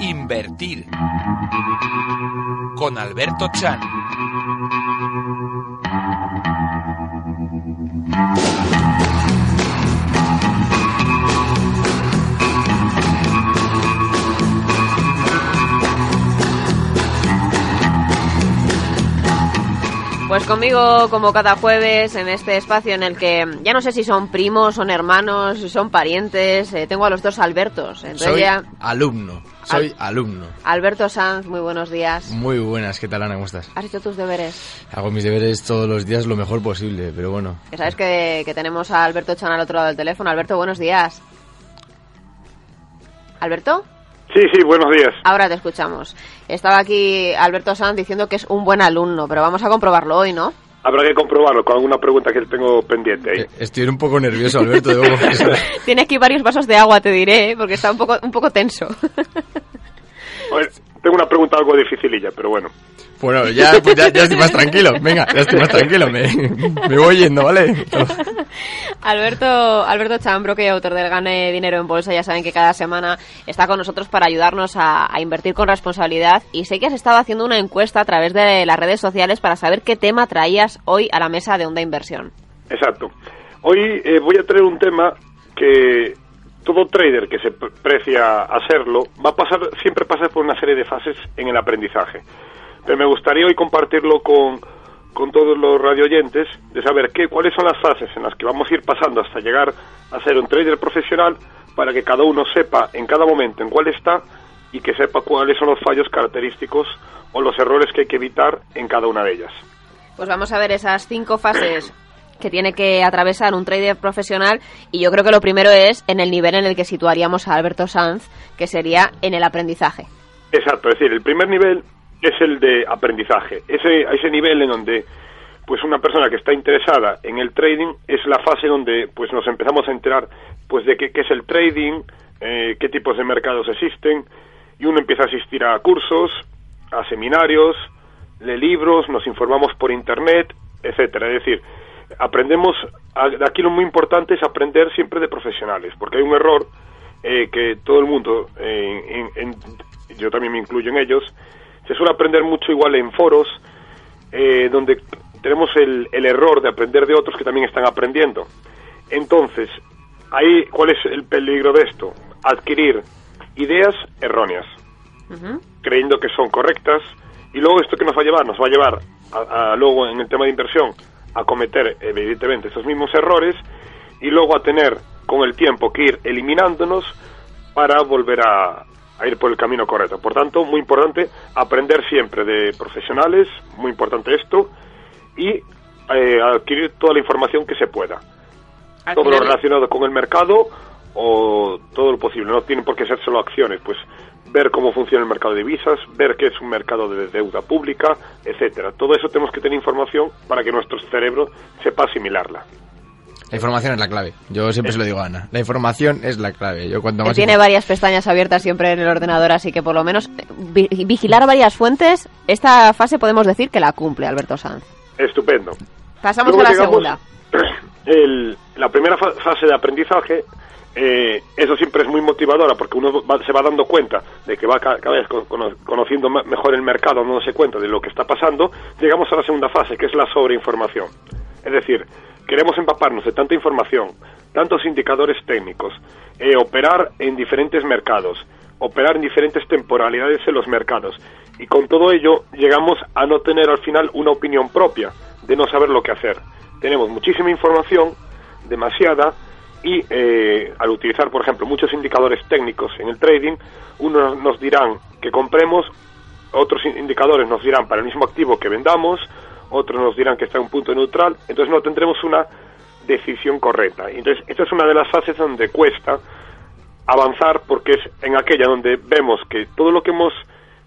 Invertir con Alberto Chan. Pues conmigo, como cada jueves, en este espacio en el que ya no sé si son primos, son hermanos, si son parientes, eh, tengo a los dos Albertos. Entonces Soy ya- alumno, soy alumno. Alberto Sanz, muy buenos días. Muy buenas, ¿qué tal Ana? ¿Cómo estás? ¿Has hecho tus deberes? Hago mis deberes todos los días lo mejor posible, pero bueno. Que sabes que, que tenemos a Alberto Chan al otro lado del teléfono. Alberto, buenos días. ¿Alberto? Sí, sí, buenos días. Ahora te escuchamos. Estaba aquí Alberto Sanz diciendo que es un buen alumno, pero vamos a comprobarlo hoy, ¿no? Habrá que comprobarlo con alguna pregunta que tengo pendiente ahí. Eh, Estoy un poco nervioso, Alberto, debo confesar. Tiene aquí varios vasos de agua, te diré, ¿eh? porque está un poco, un poco tenso. A ver, tengo una pregunta algo dificililla, pero bueno. Bueno, ya, pues ya, ya estoy más tranquilo. Venga, ya estoy más tranquilo. Me, me voy yendo, ¿vale? Alberto, Alberto Chambro, que autor del Gane Dinero en Bolsa, ya saben que cada semana está con nosotros para ayudarnos a, a invertir con responsabilidad. Y sé que has estado haciendo una encuesta a través de las redes sociales para saber qué tema traías hoy a la mesa de Onda Inversión. Exacto. Hoy eh, voy a traer un tema que todo trader que se pre- precia a hacerlo va a pasar, siempre pasa por una serie de fases en el aprendizaje. Pero me gustaría hoy compartirlo con, con todos los radioyentes de saber qué, cuáles son las fases en las que vamos a ir pasando hasta llegar a ser un trader profesional para que cada uno sepa en cada momento en cuál está y que sepa cuáles son los fallos característicos o los errores que hay que evitar en cada una de ellas. Pues vamos a ver esas cinco fases que tiene que atravesar un trader profesional y yo creo que lo primero es en el nivel en el que situaríamos a Alberto Sanz, que sería en el aprendizaje. Exacto, es decir, el primer nivel es el de aprendizaje. Ese, ese nivel en donde pues una persona que está interesada en el trading es la fase donde pues nos empezamos a enterar pues de qué, qué es el trading, eh, qué tipos de mercados existen y uno empieza a asistir a cursos, a seminarios, lee libros, nos informamos por internet, etcétera. Es decir, aprendemos aquí lo muy importante es aprender siempre de profesionales, porque hay un error eh, que todo el mundo, eh, en- en- yo también me incluyo en ellos, se suele aprender mucho igual en foros, eh, donde tenemos el, el error de aprender de otros que también están aprendiendo. Entonces, ahí, ¿cuál es el peligro de esto? Adquirir ideas erróneas, creyendo que son correctas, y luego esto que nos va a llevar, nos va a llevar a, a luego en el tema de inversión a cometer evidentemente esos mismos errores y luego a tener con el tiempo que ir eliminándonos para volver a, a ir por el camino correcto. Por tanto, muy importante aprender siempre de profesionales, muy importante esto, y eh, adquirir toda la información que se pueda. Al todo lo relacionado con el mercado o todo lo posible. No tienen por qué ser solo acciones, pues ver cómo funciona el mercado de divisas, ver qué es un mercado de deuda pública, etcétera. Todo eso tenemos que tener información para que nuestro cerebro sepa asimilarla. La información es la clave. Yo siempre se lo digo a Ana. La información es la clave. Yo cuanto más tiene varias pestañas abiertas siempre en el ordenador, así que por lo menos eh, vi- vigilar varias fuentes, esta fase podemos decir que la cumple Alberto Sanz. Estupendo. Pasamos Luego a la segunda. el- la primera fa- fase de aprendizaje, eh, eso siempre es muy motivadora porque uno va- se va dando cuenta de que va ca- cada vez con- cono- conociendo mejor el mercado, dándose cuenta de lo que está pasando. Llegamos a la segunda fase, que es la sobreinformación. Es decir, queremos empaparnos de tanta información, tantos indicadores técnicos, eh, operar en diferentes mercados, operar en diferentes temporalidades en los mercados. Y con todo ello llegamos a no tener al final una opinión propia, de no saber lo que hacer. Tenemos muchísima información, demasiada, y eh, al utilizar, por ejemplo, muchos indicadores técnicos en el trading, unos nos dirán que compremos, otros in- indicadores nos dirán para el mismo activo que vendamos, otros nos dirán que está en un punto neutral, entonces no tendremos una decisión correcta. Entonces, esta es una de las fases donde cuesta avanzar porque es en aquella donde vemos que todo lo que hemos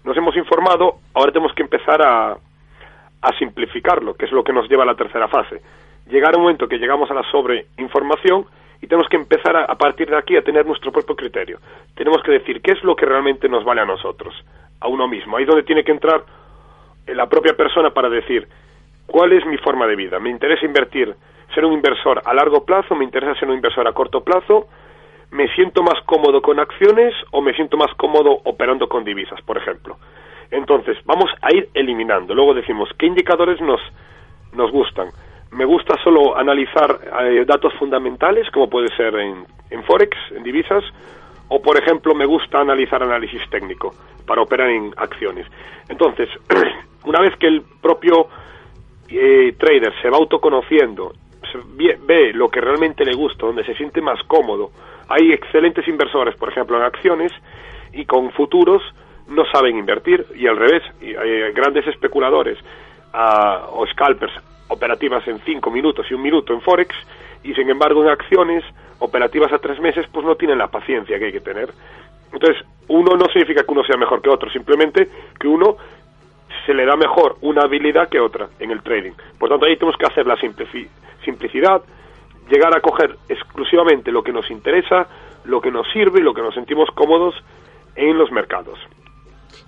nos hemos informado, ahora tenemos que empezar a, a simplificarlo, que es lo que nos lleva a la tercera fase. Llegar a un momento que llegamos a la sobreinformación y tenemos que empezar a, a partir de aquí a tener nuestro propio criterio. Tenemos que decir qué es lo que realmente nos vale a nosotros, a uno mismo. Ahí es donde tiene que entrar la propia persona para decir cuál es mi forma de vida. Me interesa invertir, ser un inversor a largo plazo, me interesa ser un inversor a corto plazo, me siento más cómodo con acciones o me siento más cómodo operando con divisas, por ejemplo. Entonces, vamos a ir eliminando. Luego decimos, ¿qué indicadores nos, nos gustan? Me gusta solo analizar eh, datos fundamentales, como puede ser en, en Forex, en divisas, o por ejemplo me gusta analizar análisis técnico para operar en acciones. Entonces, una vez que el propio eh, trader se va autoconociendo, ve, ve lo que realmente le gusta, donde se siente más cómodo, hay excelentes inversores, por ejemplo, en acciones y con futuros no saben invertir y al revés, hay grandes especuladores ah, o scalpers operativas en cinco minutos y un minuto en Forex y sin embargo en acciones operativas a tres meses pues no tienen la paciencia que hay que tener. Entonces, uno no significa que uno sea mejor que otro, simplemente que uno se le da mejor una habilidad que otra en el trading. Por tanto, ahí tenemos que hacer la simplici- simplicidad, llegar a coger exclusivamente lo que nos interesa, lo que nos sirve y lo que nos sentimos cómodos en los mercados.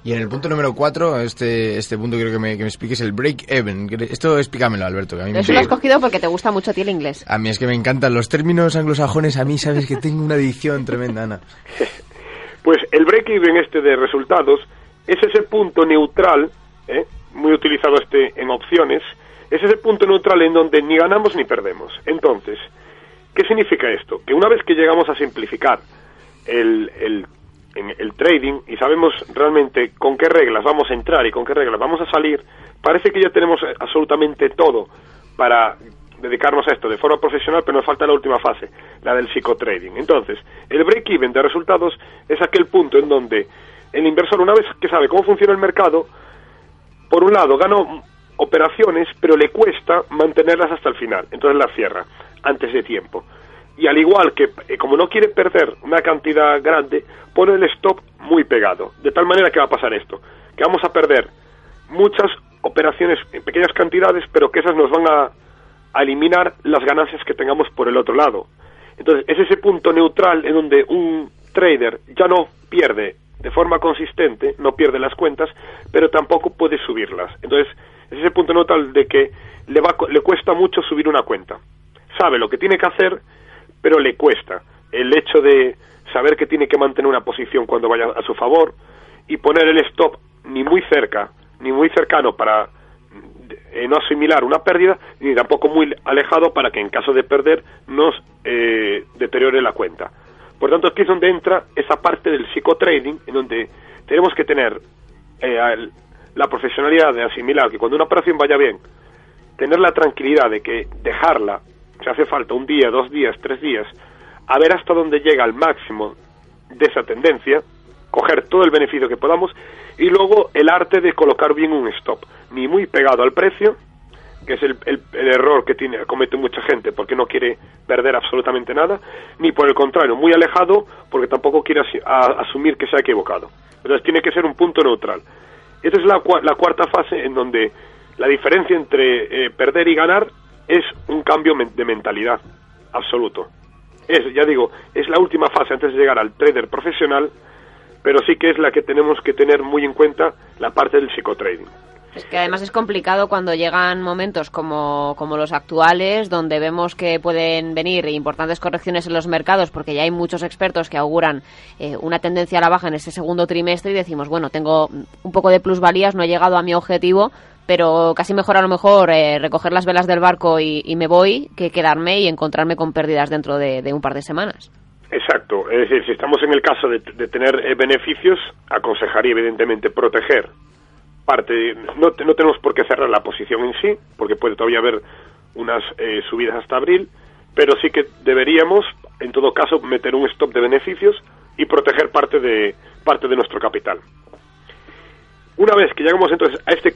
Y en el punto número 4, este, este punto quiero que me, que me expliques el break-even. Esto explícamelo, Alberto, que a mí me Eso lo has cogido porque te gusta mucho a ti el inglés. A mí es que me encantan los términos anglosajones. A mí, sabes que tengo una adicción tremenda, Ana. Pues el break-even este de resultados es ese punto neutral, ¿eh? muy utilizado este en opciones, es ese punto neutral en donde ni ganamos ni perdemos. Entonces, ¿qué significa esto? Que una vez que llegamos a simplificar el, el, el trading y sabemos realmente con qué reglas vamos a entrar y con qué reglas vamos a salir, parece que ya tenemos absolutamente todo para dedicarnos a esto de forma profesional, pero nos falta la última fase, la del psicotrading. Entonces, el break-even de resultados es aquel punto en donde el inversor, una vez que sabe cómo funciona el mercado, por un lado gana operaciones, pero le cuesta mantenerlas hasta el final. Entonces las cierra antes de tiempo. Y al igual que, eh, como no quiere perder una cantidad grande, pone el stop muy pegado. De tal manera que va a pasar esto, que vamos a perder muchas operaciones en pequeñas cantidades, pero que esas nos van a, a eliminar las ganancias que tengamos por el otro lado. Entonces, es ese punto neutral en donde un trader ya no pierde de forma consistente, no pierde las cuentas, pero tampoco puede subirlas. Entonces, es ese punto neutral de que le, va, le cuesta mucho subir una cuenta. Sabe lo que tiene que hacer, pero le cuesta. El hecho de saber que tiene que mantener una posición cuando vaya a su favor y poner el stop ni muy cerca, ni muy cercano para eh, no asimilar una pérdida, ni tampoco muy alejado para que en caso de perder nos eh, deteriore la cuenta. Por tanto, aquí es donde entra esa parte del psicotrading, en donde tenemos que tener eh, la profesionalidad de asimilar que cuando una operación vaya bien, tener la tranquilidad de que dejarla, si hace falta un día, dos días, tres días, a ver hasta dónde llega el máximo de esa tendencia, coger todo el beneficio que podamos y luego el arte de colocar bien un stop, ni muy pegado al precio, que es el, el- error que tiene, comete mucha gente porque no quiere perder absolutamente nada, ni por el contrario, muy alejado porque tampoco quiere a- asumir que se ha equivocado. Entonces tiene que ser un punto neutral. Esta es la, la cuarta fase en donde la diferencia entre eh, perder y ganar es un cambio de mentalidad absoluto. Es, ya digo, es la última fase antes de llegar al trader profesional, pero sí que es la que tenemos que tener muy en cuenta la parte del psicotrading. Es que además es complicado cuando llegan momentos como, como los actuales, donde vemos que pueden venir importantes correcciones en los mercados, porque ya hay muchos expertos que auguran eh, una tendencia a la baja en ese segundo trimestre y decimos, bueno, tengo un poco de plusvalías, no he llegado a mi objetivo, pero casi mejor a lo mejor eh, recoger las velas del barco y, me voy que quedarme y encontrarme con pérdidas dentro de, de un par de semanas. Exacto, es decir, si estamos en el caso de, de tener eh, beneficios, aconsejaría evidentemente proteger parte, no, no tenemos por qué cerrar la posición en sí, porque puede todavía haber unas eh, subidas hasta abril, pero sí que deberíamos, en todo caso, meter un stop de beneficios y proteger parte de, parte de nuestro capital. Una vez que llegamos entonces a este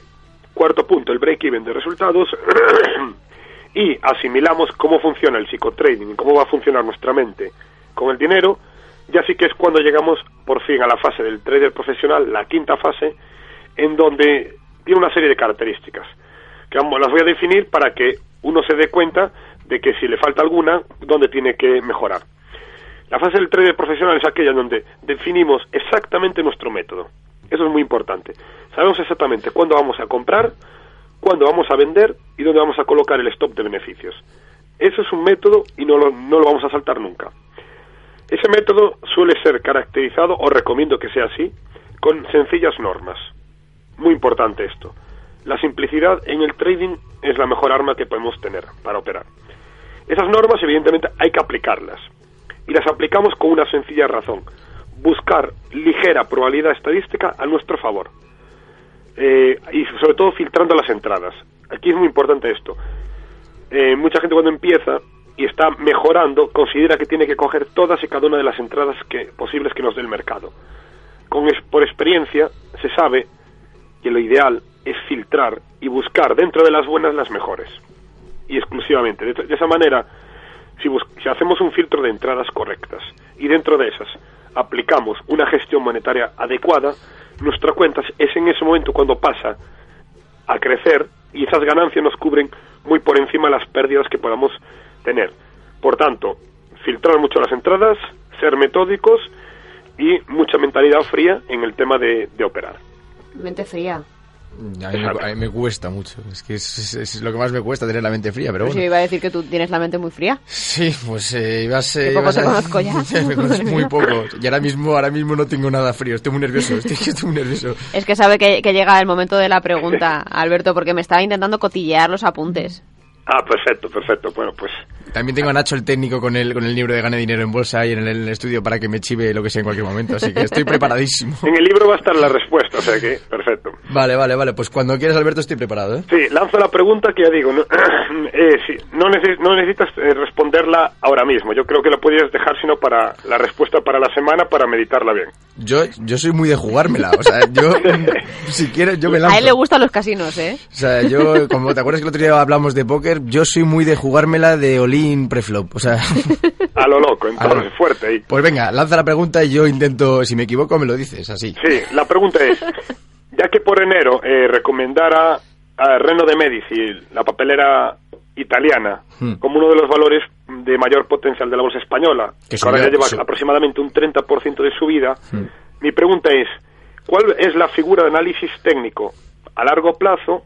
cuarto punto, el break-even de resultados, y asimilamos cómo funciona el psicotrading cómo va a funcionar nuestra mente con el dinero, ya sí que es cuando llegamos por fin a la fase del trader profesional, la quinta fase, en donde tiene una serie de características, que las voy a definir para que uno se dé cuenta de que si le falta alguna, dónde tiene que mejorar. La fase del trader profesional es aquella en donde definimos exactamente nuestro método. Eso es muy importante. Sabemos exactamente cuándo vamos a comprar, cuándo vamos a vender y dónde vamos a colocar el stop de beneficios. Eso es un método y no lo, no lo vamos a saltar nunca. Ese método suele ser caracterizado, o recomiendo que sea así, con sencillas normas. Muy importante esto. La simplicidad en el trading es la mejor arma que podemos tener para operar. Esas normas, evidentemente, hay que aplicarlas. Y las aplicamos con una sencilla razón. Buscar ligera probabilidad estadística a nuestro favor. Eh, y sobre todo filtrando las entradas. Aquí es muy importante esto. Eh, mucha gente cuando empieza y está mejorando considera que tiene que coger todas y cada una de las entradas que, posibles que nos dé el mercado. Con por experiencia se sabe lo ideal es filtrar y buscar dentro de las buenas las mejores. Y exclusivamente. De, esa manera, si, si hacemos un filtro de entradas correctas y dentro de esas aplicamos una gestión monetaria adecuada, nuestra cuenta es en ese momento cuando pasa a crecer y esas ganancias nos cubren muy por encima de las pérdidas que podamos tener. Por tanto, filtrar mucho las entradas, ser metódicos y mucha mentalidad fría en el tema de, de operar. Mente fría. A mí, me, cuesta mucho. Es que es, lo que más me cuesta tener la mente fría, pero pues bueno. iba a decir que tú tienes la mente muy fría. Sí, pues eh, ibas, eh, poco te conozco ya. me conoces muy poco. Y ahora mismo, ahora mismo no tengo nada frío. Estoy muy nervioso. Estoy, estoy muy nervioso. Es que sabe que, que llega el momento de la pregunta, Alberto, porque me estaba intentando cotillear los apuntes. Ah, perfecto, perfecto. Bueno, pues también tengo a Nacho el técnico con el, con el libro de Gane Dinero en Bolsa ahí en el, estudio para que me chive lo que sea en cualquier momento, así que estoy preparadísimo. En el libro va a estar la respuesta, o sea que perfecto. Vale, vale, vale, pues cuando quieras Alberto estoy preparado. ¿eh? Sí, lanzo la pregunta que ya digo, no, eh, sí, no, no, necesitas eh, responderla ahora mismo, yo creo que la podrías dejar sino para la respuesta para la semana para meditarla bien. Yo, yo soy muy de jugármela, o sea, yo si quieres yo me lanzo. A él le gustan los casinos, ¿eh? O sea, yo, como te acuerdas que el otro día hablamos de póker, yo soy muy de jugármela de preflop, o sea... A lo loco, entonces, fuerte ahí. Pues venga, lanza la pregunta y yo intento, si me equivoco, me lo dices, así. Sí, la pregunta es, ya que por enero eh, recomendara a Reno de Medici, la papelera italiana, hmm. como uno de los valores de mayor potencial de la bolsa española, que ahora ya lleva aproximadamente un 30% de subida, hmm. mi pregunta es, ¿cuál es la figura de análisis técnico a largo plazo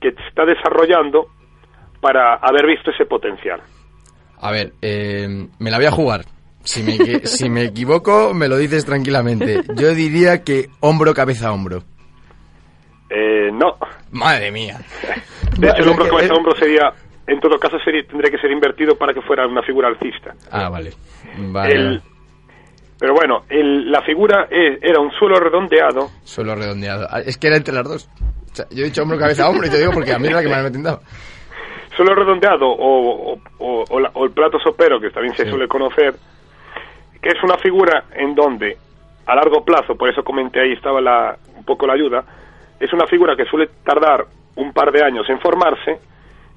que está desarrollando para haber visto ese potencial? A ver, eh, me la voy a jugar. Si me, si me equivoco, me lo dices tranquilamente. Yo diría que hombro, cabeza, hombro. Eh, no. Madre mía. De hecho, el hombro, cabeza, hombro sería, en todo caso, sería, tendría que ser invertido para que fuera una figura alcista. Ah, vale. vale. pero bueno, la figura era un suelo redondeado. Suelo redondeado. Ah, es que era entre las dos. yo he dicho hombro, cabeza, hombro y te digo porque a mí es la que me ha metido suelo redondeado o, o, el plato sopero, que también se suele conocer, que es una figura en donde a largo plazo, por eso comenté ahí estaba la, un poco la ayuda, es una figura que suele tardar un par de años en formarse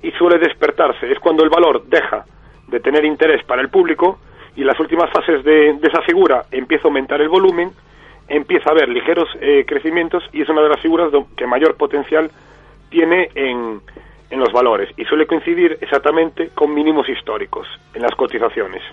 y suele despertarse. Es cuando el valor deja de tener interés para el público y en las últimas fases de, esa figura empieza a aumentar el volumen, empieza a haber ligeros eh, crecimientos y es una de las figuras que mayor potencial tiene en, en los valores y suele coincidir exactamente con mínimos históricos en las cotizaciones.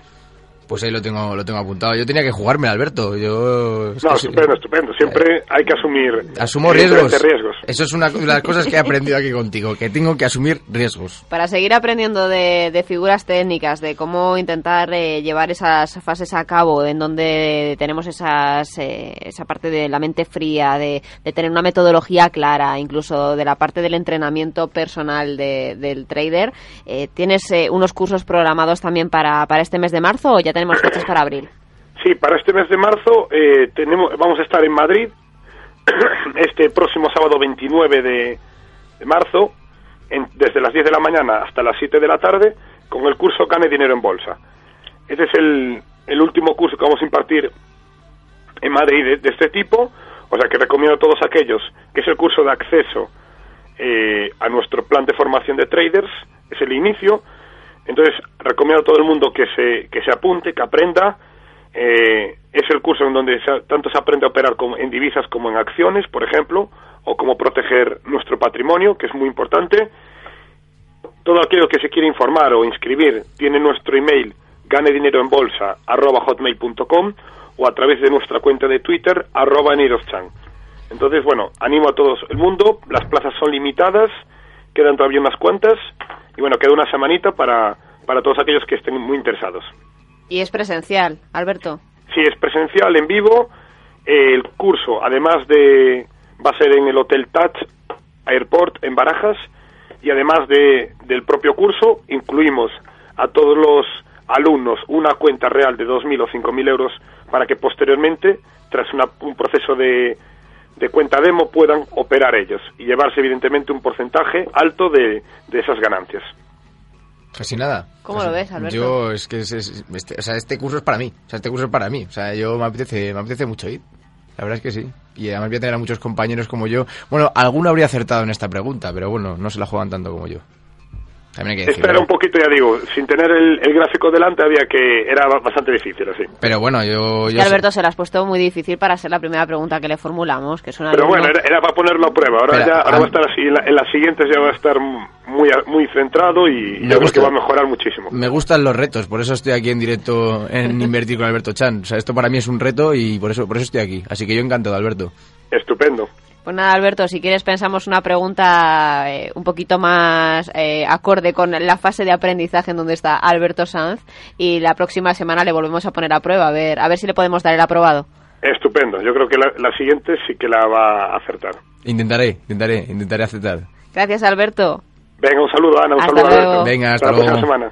Pues ahí lo tengo, lo tengo apuntado. Yo tenía que jugarme, Alberto. Yo... No, estupendo, estupendo. Siempre hay que asumir Asumo riesgos. riesgos. Eso es una de las cosas que he aprendido aquí contigo, que tengo que asumir riesgos. Para seguir aprendiendo de, figuras técnicas, de cómo intentar eh, llevar esas fases a cabo, en donde tenemos esas, eh, esa parte de la mente fría, de, tener una metodología clara, incluso de la parte del entrenamiento personal del trader, eh, ¿tienes unos cursos programados también para, para este mes de marzo o ya tenemos fechas para abril. Sí, para este mes de marzo eh, tenemos, vamos a estar en Madrid este próximo sábado 29 de, marzo, desde las 10 de la mañana hasta las 7 de la tarde, con el curso Gane Dinero en Bolsa. Este es el, el último curso que vamos a impartir en Madrid de, este tipo, o sea que recomiendo a todos aquellos, que es el curso de acceso eh, a nuestro plan de formación de traders, es el inicio, entonces, recomiendo a todo el mundo que se, que se apunte, que aprenda. Eh, es el curso en donde tanto se aprende a operar en divisas como en acciones, por ejemplo, o cómo proteger nuestro patrimonio, que es muy importante. Todo aquello que se quiere informar o inscribir tiene nuestro email ganedineroenbolsa.com o a través de nuestra cuenta de Twitter arroba Entonces, bueno, animo a todo el mundo, las plazas son limitadas quedan todavía unas cuantas y bueno, queda una semanita para, para todos aquellos que estén muy interesados. Y es presencial, Alberto. Sí, es presencial, en vivo. El curso, además de, va a ser en el Hotel Touch Airport en Barajas y además de, del propio curso incluimos a todos los alumnos una cuenta real de 2.000 o 5.000 euros para que posteriormente, tras una- un proceso de, de cuenta demo, puedan operar ellos y llevarse evidentemente un porcentaje alto de, de esas ganancias. Casi nada. ¿Cómo Casi- lo ves, Alberto? Yo, es que es- es- este, o sea, este curso es para mí. O sea, este curso es para mí. O sea, yo me apetece, me apetece mucho ir. La verdad es que sí. Y además voy a tener a muchos compañeros como yo. Bueno, alguno habría acertado en esta pregunta, pero bueno, no se la juegan tanto como yo. También hay que era un poquito, ya digo, sin tener el, el gráfico delante había que... era ba- bastante difícil así. Pero bueno, yo... Yo que sé- Alberto se la has puesto muy difícil para ser la primera pregunta que le formulamos, que es una Pero bueno, era, era para ponerlo a prueba. Ahora, Espera, ya, ahora ah. va a estar así, en, la- en las siguientes ya va a estar muy, muy centrado y Me yo creo que va a mejorar muchísimo. Me gustan los retos, por eso estoy aquí en directo en Invertir con Alberto Chan. O sea, esto para mí es un reto y por eso, por eso estoy aquí. Así que yo encantado, Alberto. Estupendo. Pues nada, Alberto, si quieres pensamos una pregunta eh, un poquito más eh, acorde con la fase de aprendizaje en donde está Alberto Sanz y la próxima semana le volvemos a poner a prueba, a ver, a ver si le podemos dar el aprobado. Estupendo. Yo creo que la, la siguiente sí que la va a acertar. Intentaré, intentaré, intentaré aceptar. Gracias, Alberto. Venga, un saludo, Ana. Un Hasta saludo, luego. Alberto. Venga, hasta la próxima semana.